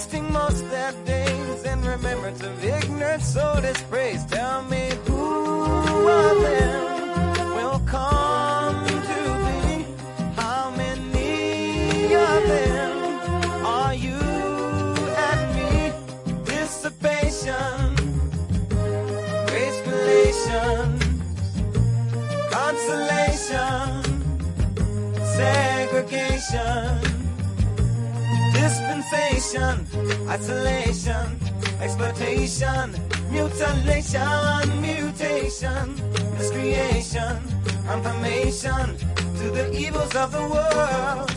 wasting most of their days in remembrance of ignorance, so dispraise. Tell me who of them will come to thee? How many of them are you and me? Dissipation, grace relations, consolation, segregation isolation, exploitation, mutilation, mutation, miscreation, confirmation to the evils of the world,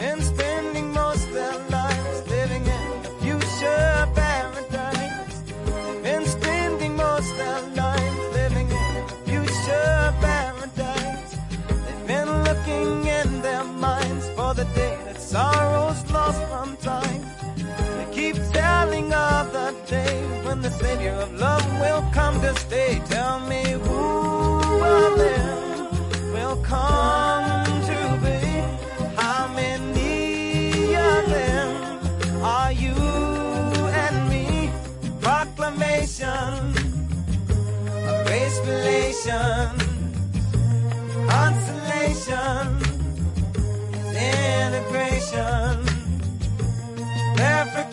and spending most their lives living in the future paradise, and spending most their lives living in the future paradise. They've been looking in their minds for the day that sorrow's lost day when the Savior of love will come to stay. Tell me who of them will come to be? How many of them are you and me? Proclamation of grace consolation integration,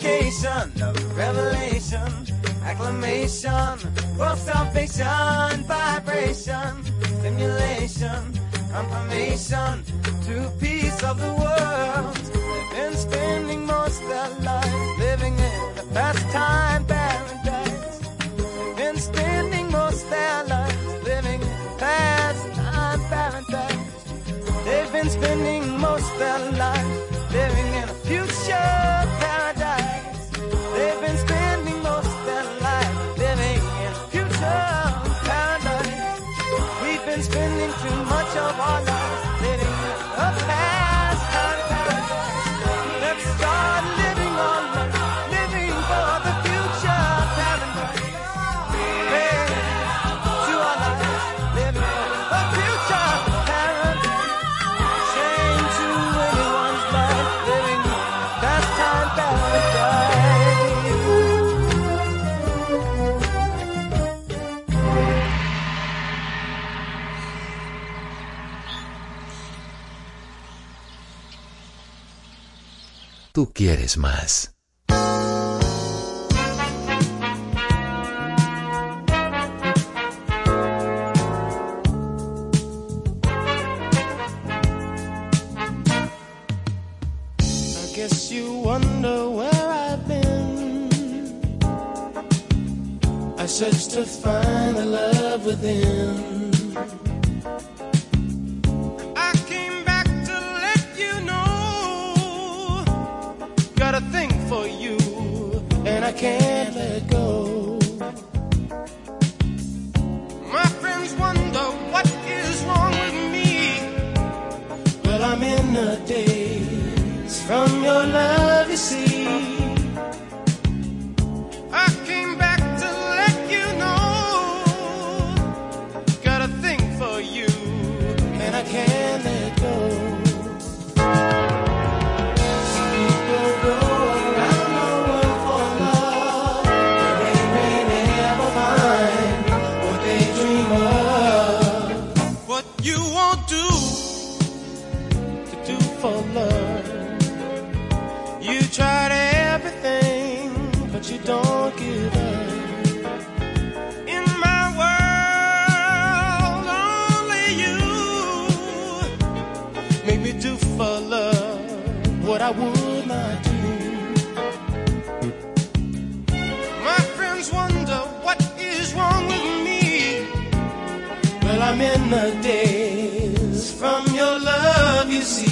verification of revelation, acclamation, world salvation, vibration, stimulation, confirmation to peace of the world. They've been spending most their lives living in a pastime paradise. They've been spending most their lives living in a pastime paradise. They've been spending Tú quieres más. I guess you wonder where I've been. I searched to find the love within. Won't do to do for love. You tried everything, but you don't give up. In my world, only you make me do for love what I would not do. My friends wonder what is wrong with me. Well, I'm in the your love,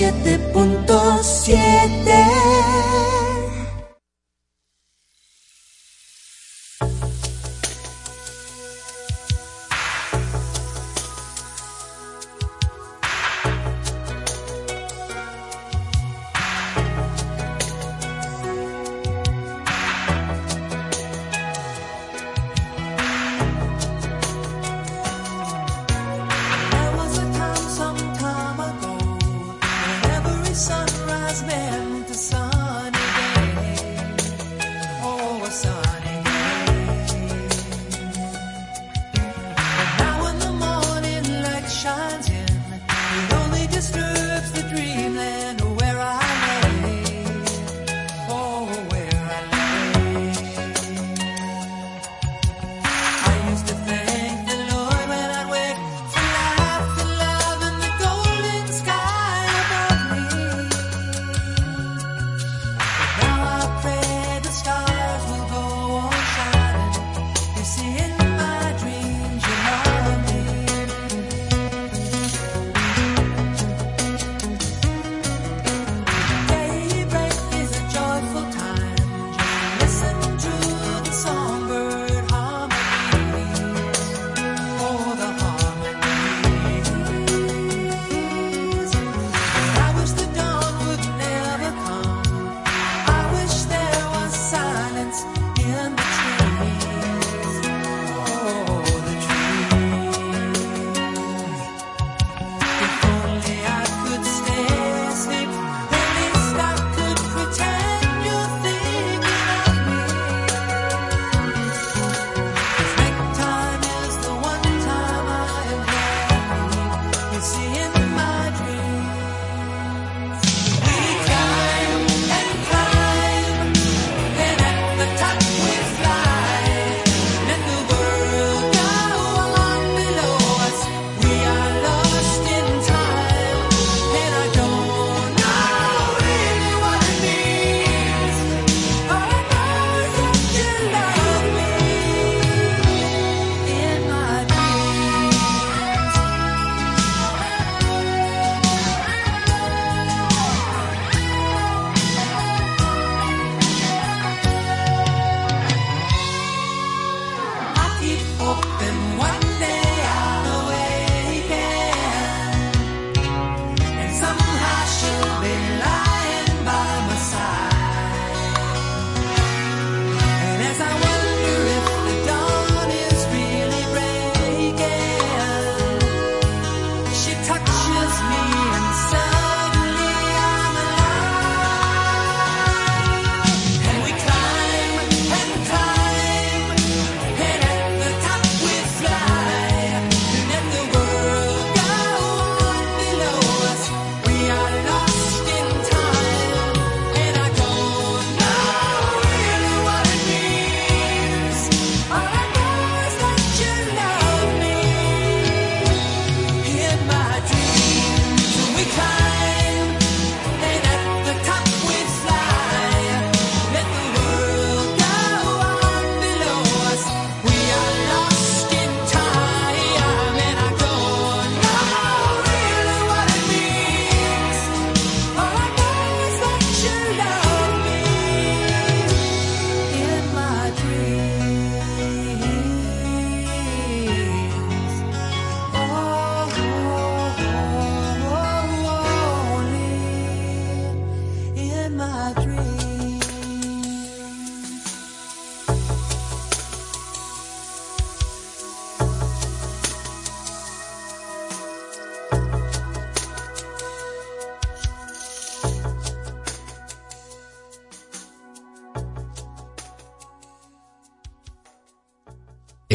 siete punto siete.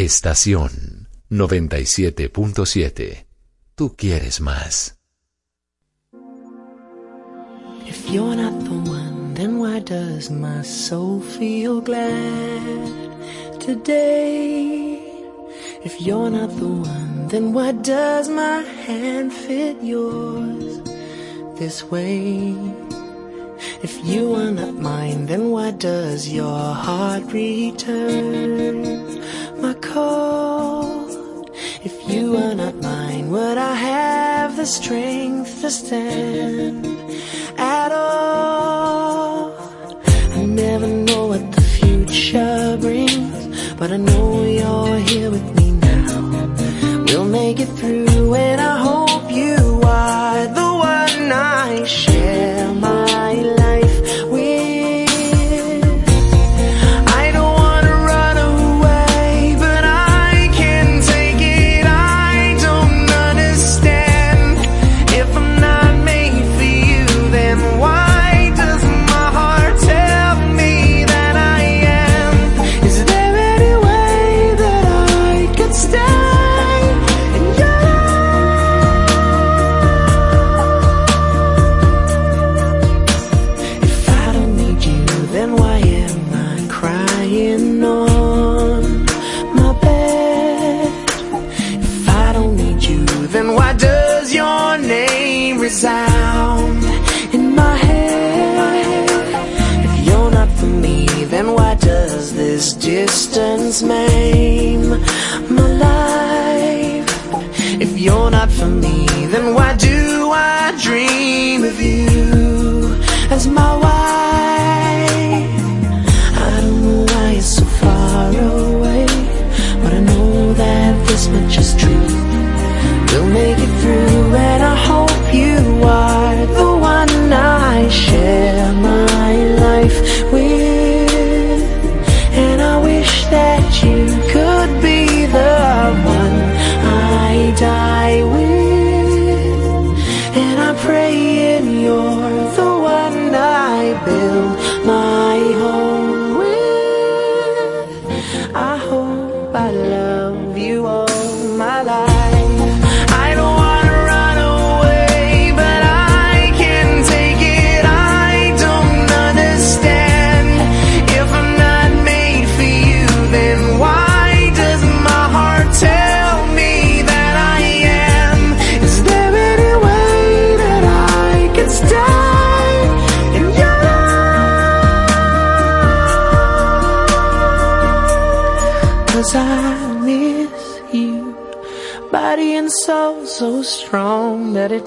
Estación 97.7. Tú quieres más. If you're not the one, then why does my soul feel glad today? If you're not the one, then why does my hand fit yours this way? If you are not mine, then why does your heart return? cold. If you were not mine, would I have the strength to stand at all? I never know what the future brings, but I know.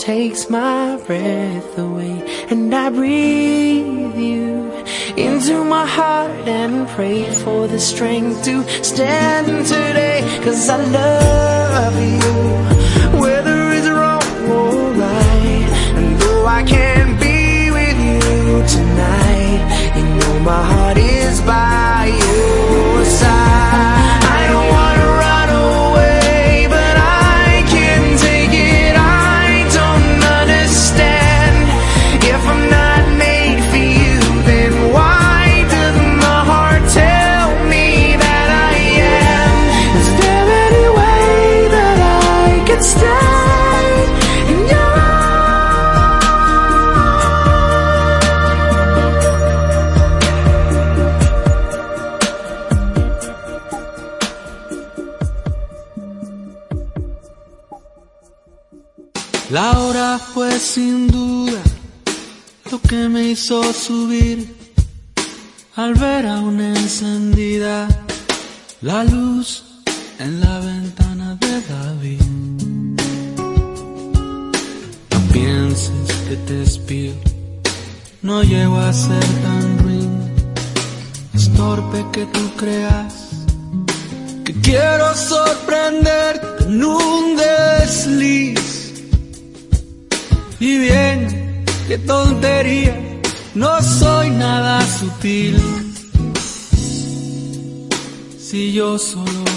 takes my breath away. And I breathe you into my heart and pray for the strength to stand today. Cause I love you. Solo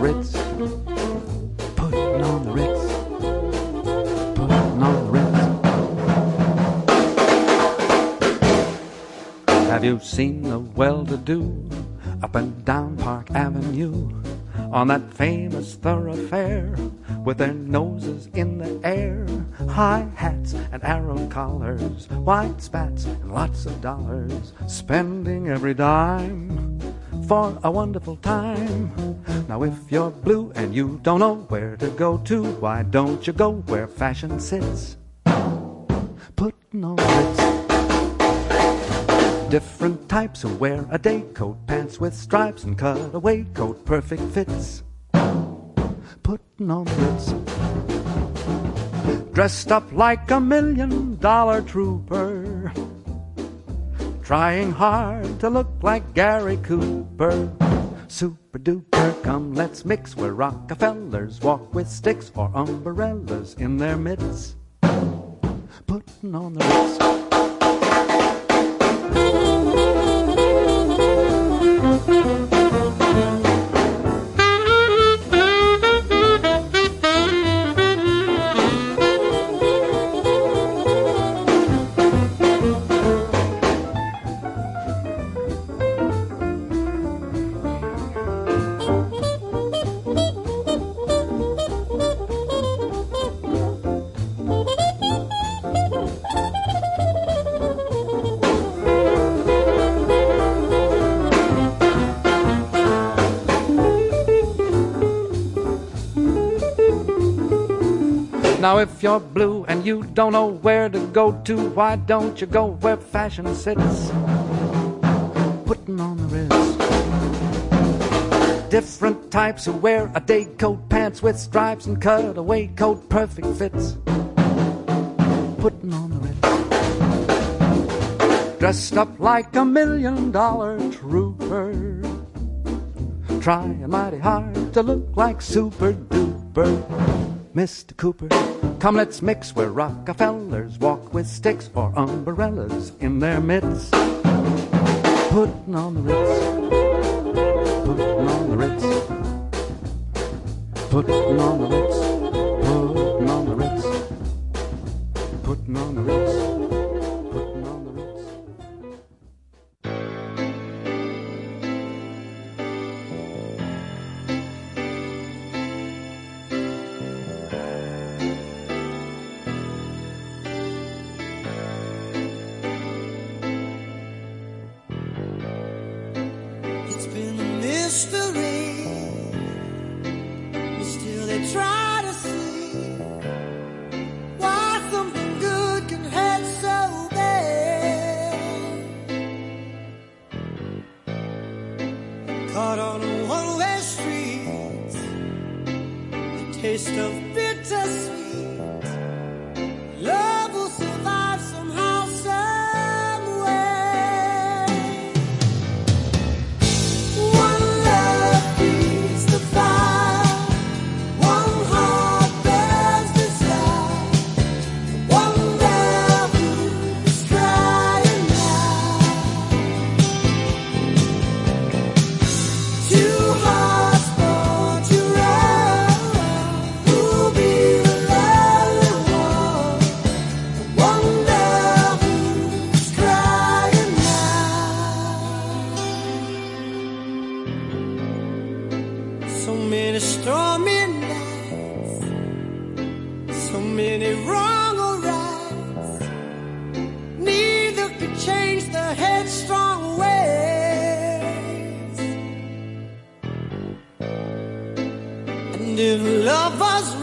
Ritz. Putting on the Ritz. Putting on the Ritz. Have you seen the well-to-do up and down Park Avenue on that famous thoroughfare with their noses in the air, high hats and arrow collars, white spats and lots of dollars, spending every dime for a wonderful time. Now if you're blue and you don't know where to go to, why don't you go where fashion sits? Putting on Ritz. Different types who wear a day coat, pants with stripes and cutaway coat, perfect fits. Putting on Ritz. Dressed up like a million dollar trooper. Trying hard to look like Gary Cooper. Super duper, come let's mix where Rockefellers walk with sticks or umbrellas in their midst. Putting on the Ritz. Now, if you're blue and you don't know where to go to, why don't you go where fashion sits? Putting on the Ritz. Different types who wear a day coat, pants with stripes and cutaway coat, perfect fits. Putting on the Ritz. Dressed up like a million dollar trooper. Trying mighty hard to look like super duper. Mr. Cooper. Come, let's mix where Rockefellers walk with sticks or umbrellas in their mitts. Putting on the Ritz. Putting on the Ritz. Putting on the Ritz. Putting on the Ritz. Putting on the Ritz. many stormy nights, so many wrong or rights. Neither could change the headstrong ways. And if love was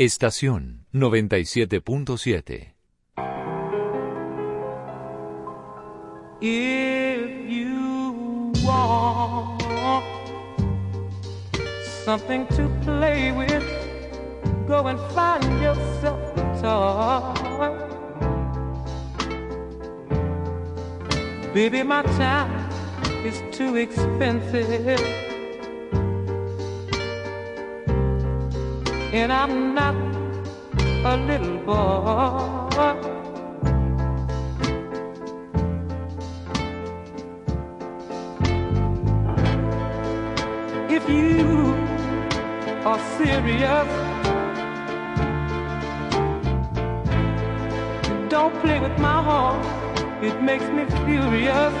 Estación 97.7. If you want something to play with, go and find yourself a toy. Baby, my time is too expensive. And I'm not a little boy. If you are serious, don't play with my heart. It makes me furious.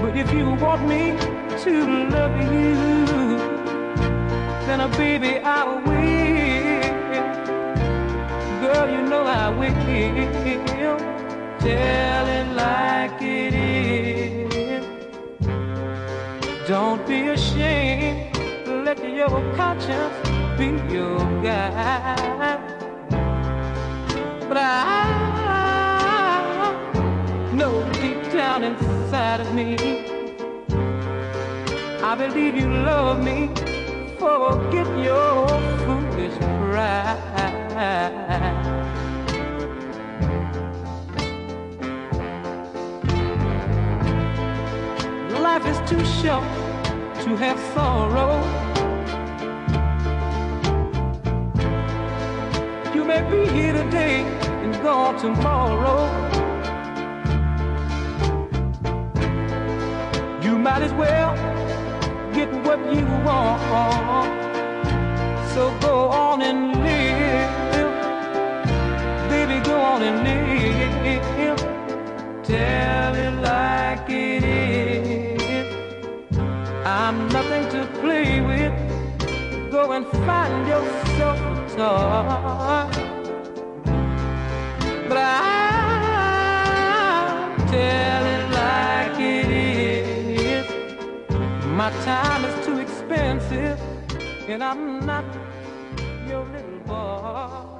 But if you want me to love you, then a baby I will. Girl, you know I will. Tell it like it is. Don't be ashamed. Let your conscience be your guide. But I know deep down inside of me, I believe you love me. Forget your foolish pride. Life is too short to have sorrow. You may be here today and gone tomorrow. You might as well what you want. So go on and live. Baby, go on and live. Tell it like it is. I'm nothing to play with. Go and find yourself a toy. But I tell it like it is. My time is expensive, and I'm not your little boy.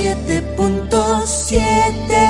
107.7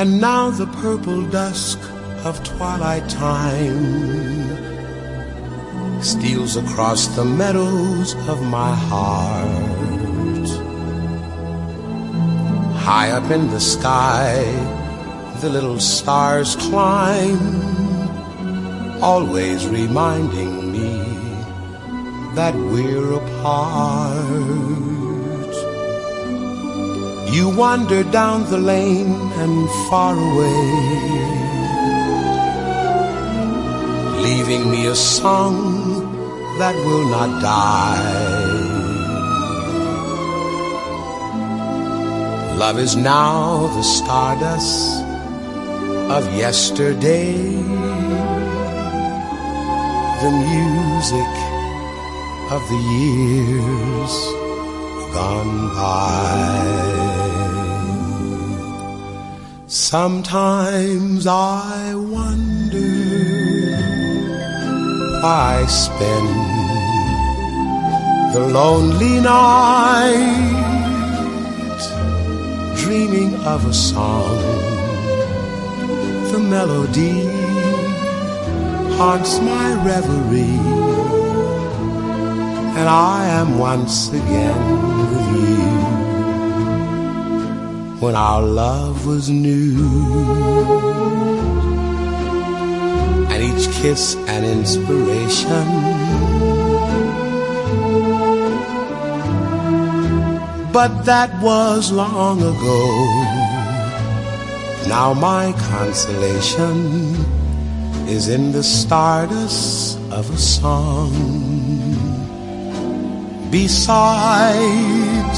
And now the purple dusk of twilight time steals across the meadows of my heart. High up in the sky, the little stars climb, always reminding me that we're apart. You wander down the lane and far away, leaving me a song that will not die. Love is now the stardust of yesterday, the music of the years gone by. Sometimes I wonder why I spend the lonely night dreaming of a song. The melody haunts my reverie, and I am once again when our love was new. And each kiss an inspiration. But that was long ago. Now my consolation is in the stardust of a song beside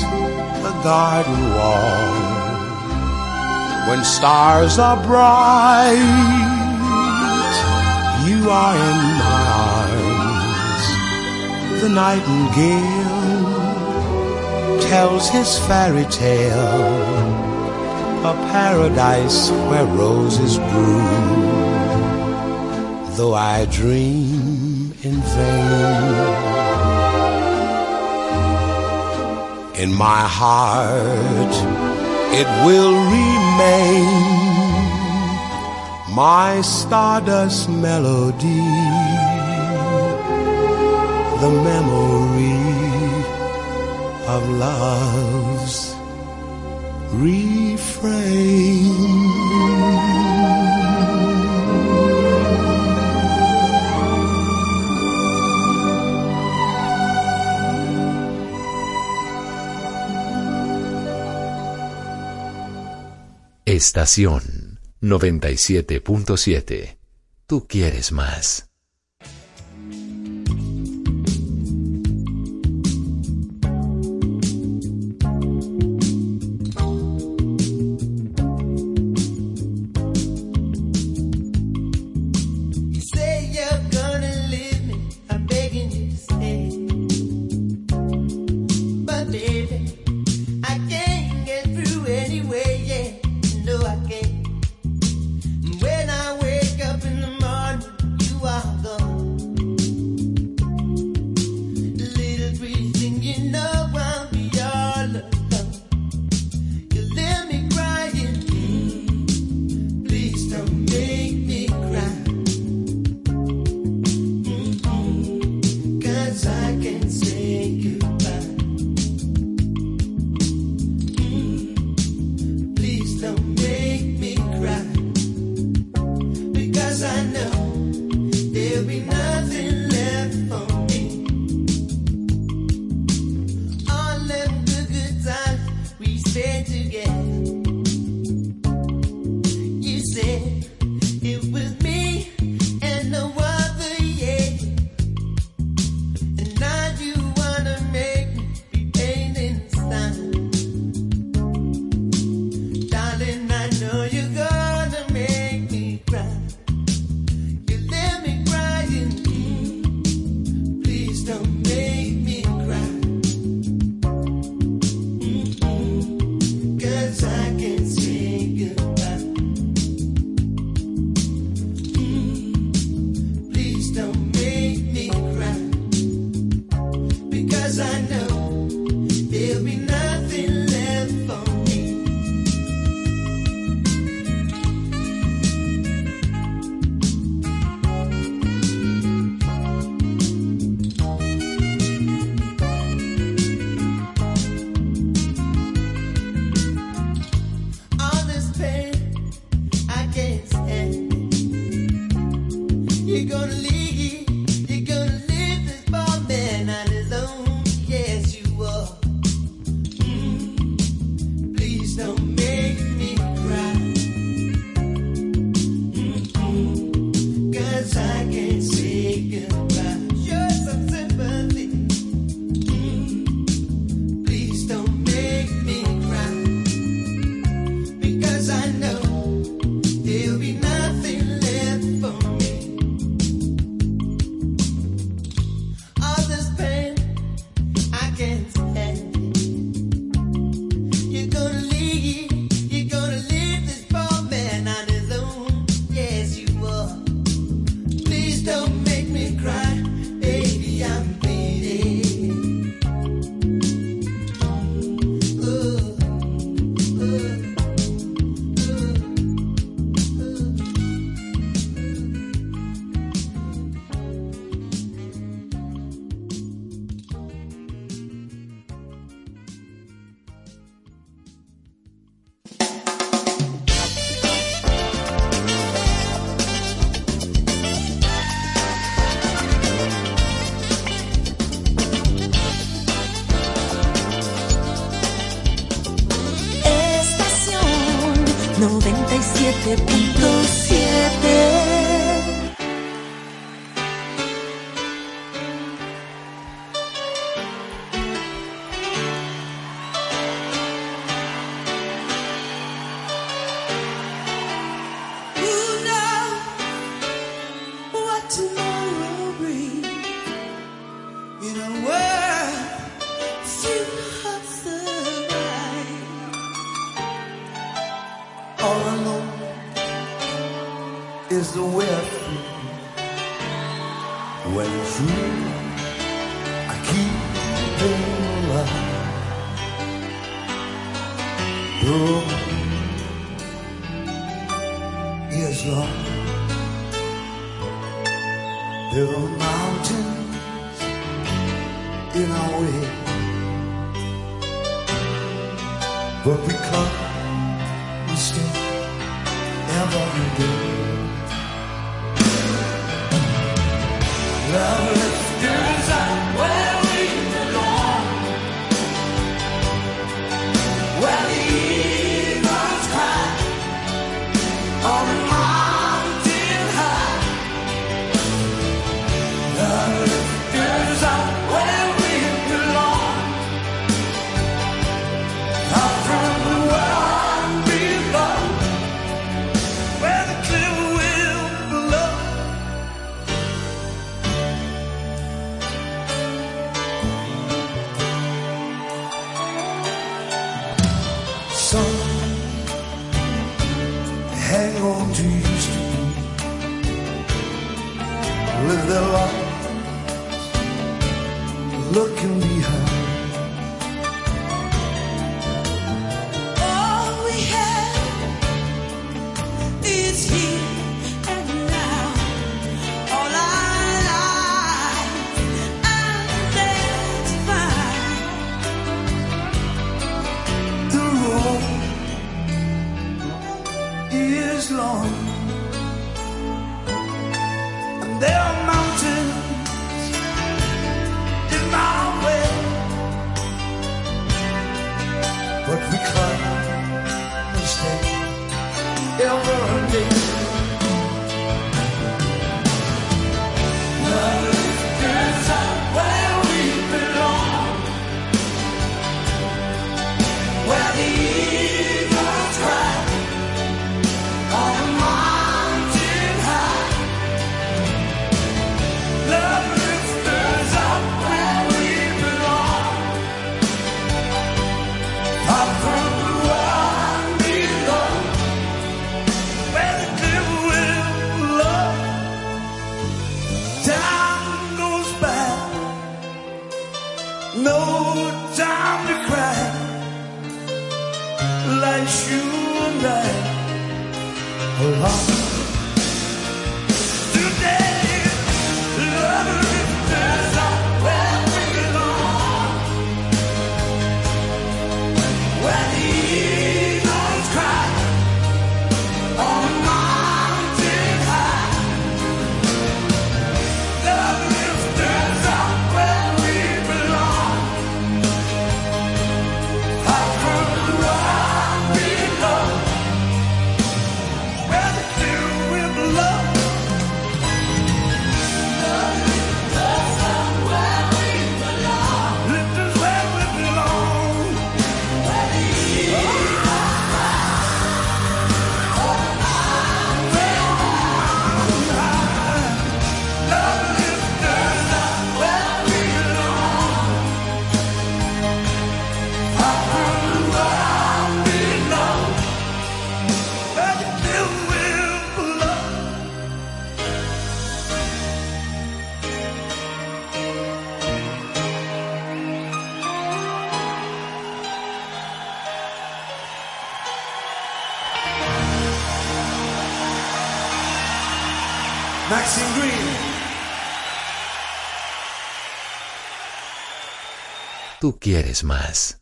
a garden wall when stars are bright you are in my arms. The nightingale tells his fairy tale a paradise where roses bloom. Though i dream in vain in my heart it will remain name, my stardust melody, the memory of love's refrain. Estación 97.7. Tú quieres más. baby. I can't get anyway. the way I feel. When you're free, I keep being alive. Your ears long, they're Tú quieres más.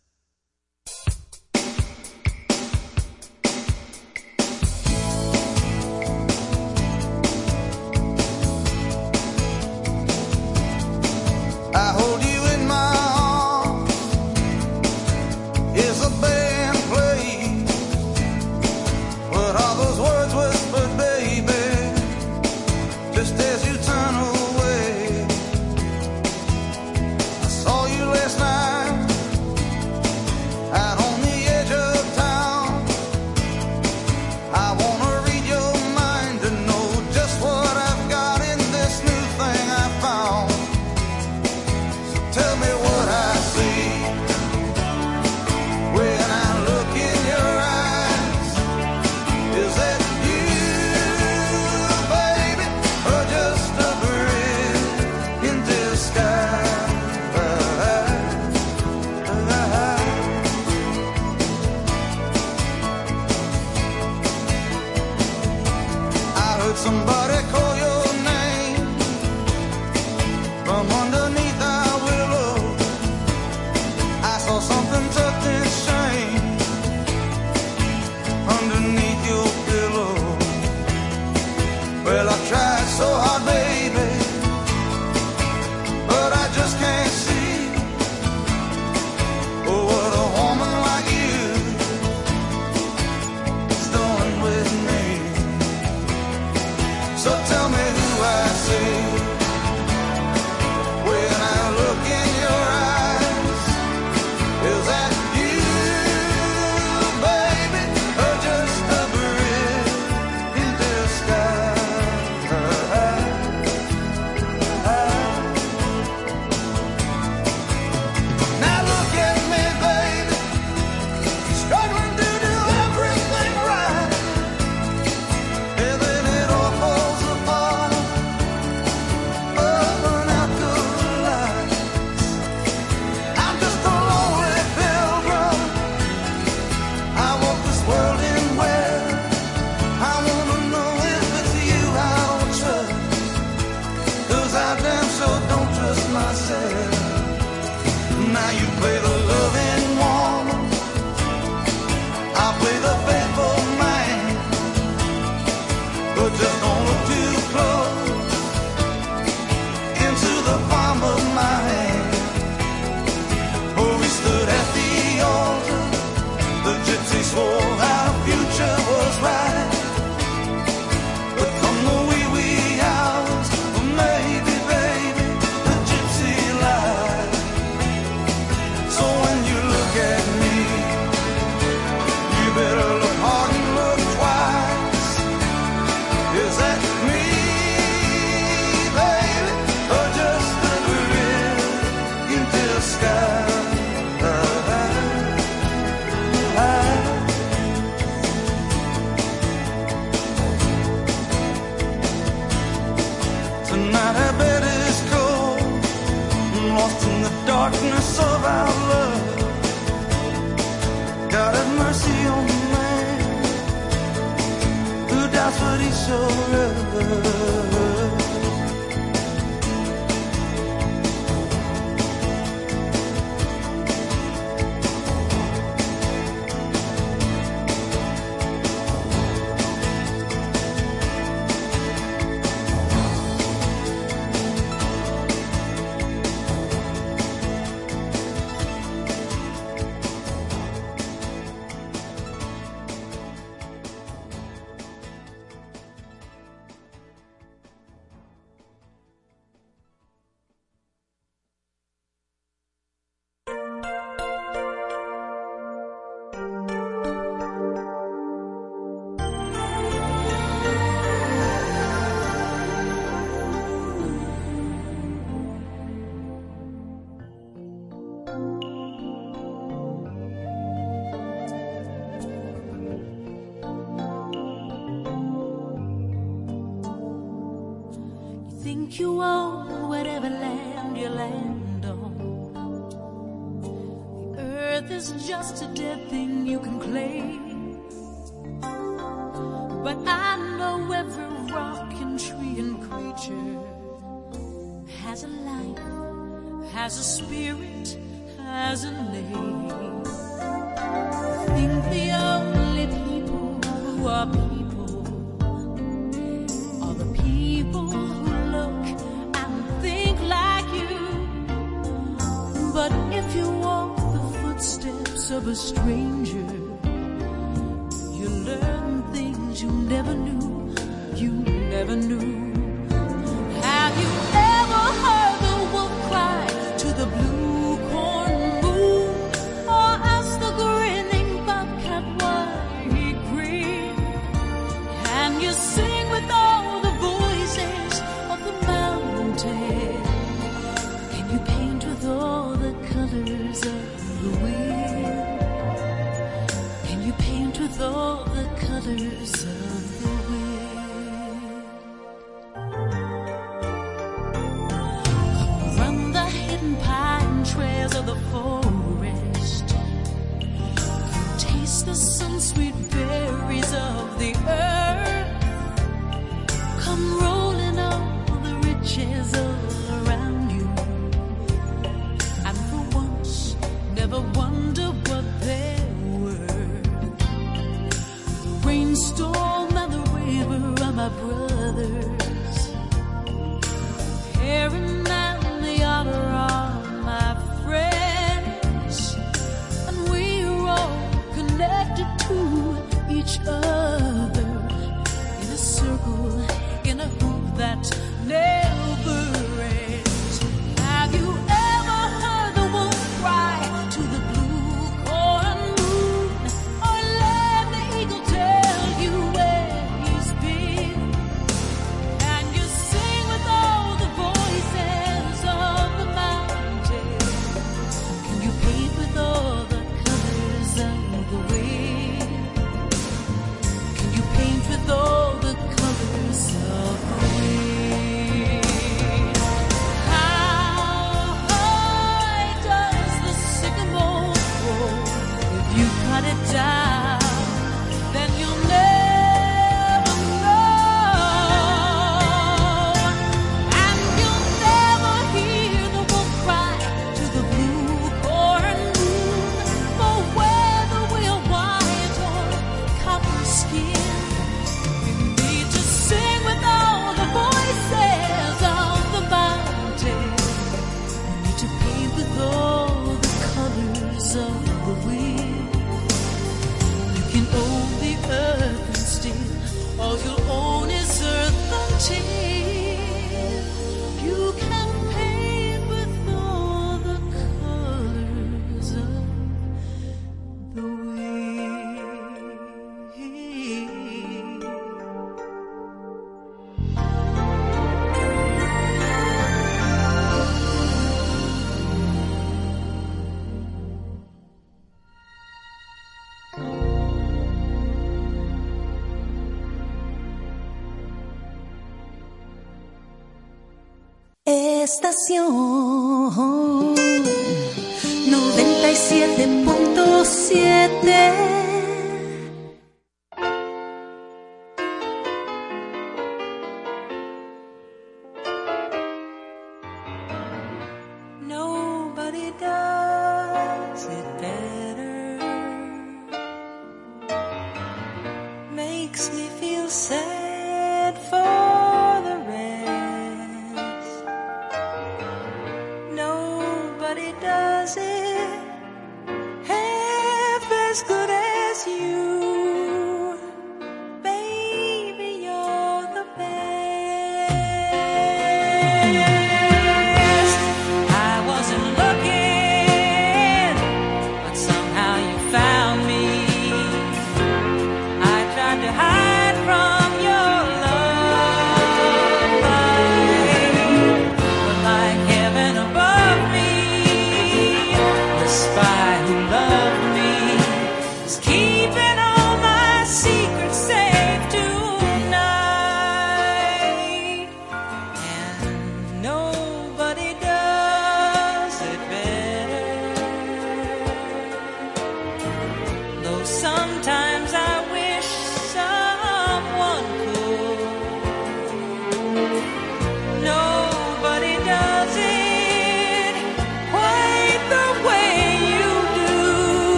想。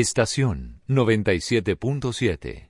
Estación 97.7.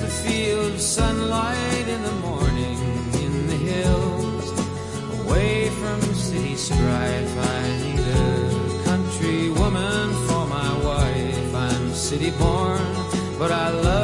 The field, sunlight in the morning, in the hills, away from city strife. I need a country woman for my wife. I'm city born, but I love.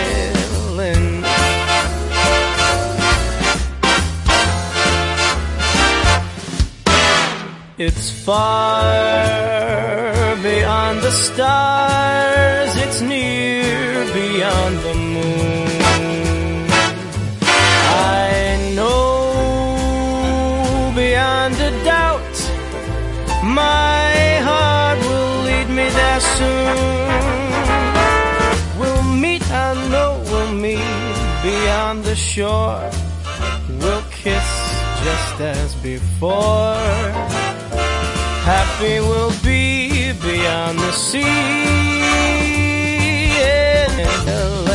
It's far beyond the stars, it's near beyond the moon. I know beyond a doubt, my heart will lead me there soon. We'll meet, I know we'll meet beyond the shore. We'll kiss just as before happy we'll be beyond the sea. Yeah.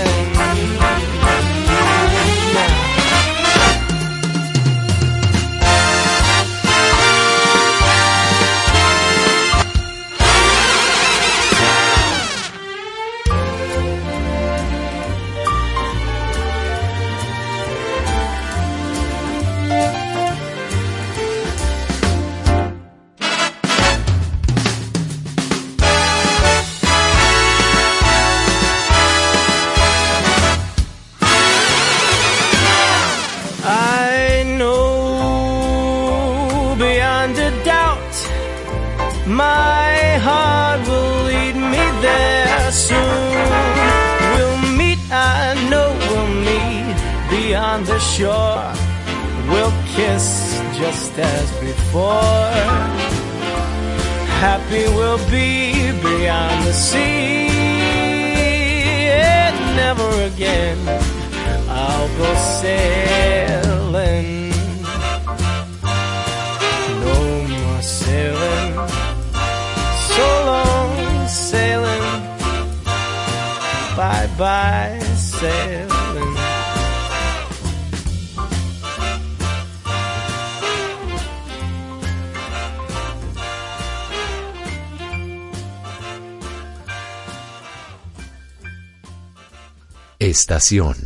sailing. No more sailing. So long sailing. Bye bye sailing. Estación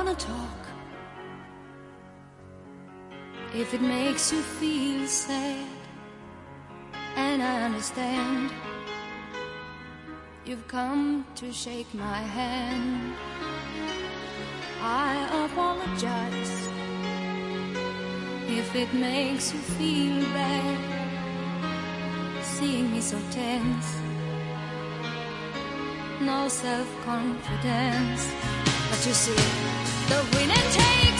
wanna talk if it makes you feel sad. And I understand you've come to shake my hand. I apologize if it makes you feel bad seeing me so tense. No self confidence. But you see, the winner takes.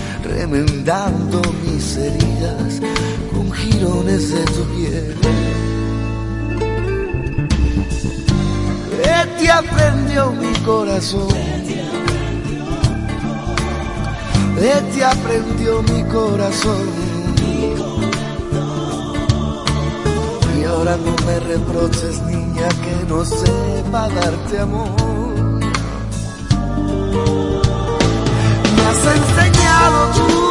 remendando mis heridas con jirones de tu piel. ¿Qué te aprendió mi corazón? ¿Qué te aprendió mi corazón? Y ahora no me reproches, niña, que no sepa darte amor. Me has enseñado tú,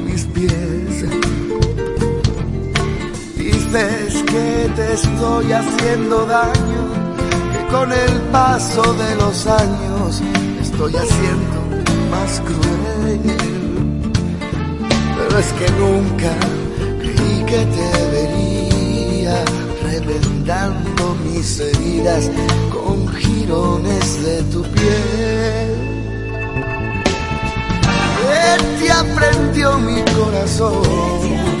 Dices que te estoy haciendo daño, que con el paso de los años estoy haciendo más cruel. Pero es que nunca creí que te vería remendando mis heridas con jirones de tu piel. ¿Qué te aprendió mi corazón?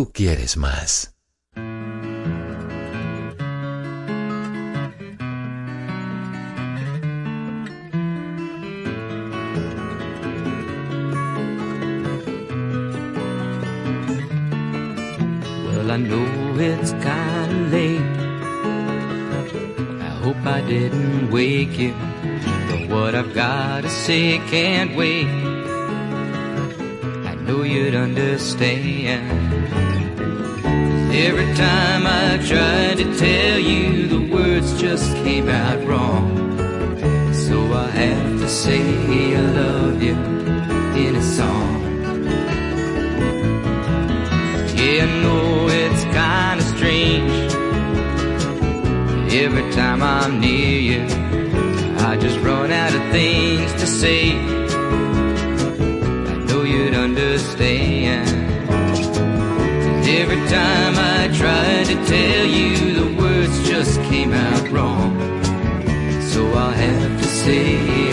Tú quieres más. Well, I know it's kinda late. I hope I didn't wake you. But what I've gotta say can't wait. I know you'd understand. Every time I tried to tell you, the words just came out wrong. So I have to say I love you in a song. Yeah, I know it's kinda strange. Every time I'm near you, I just run out of things to say. Have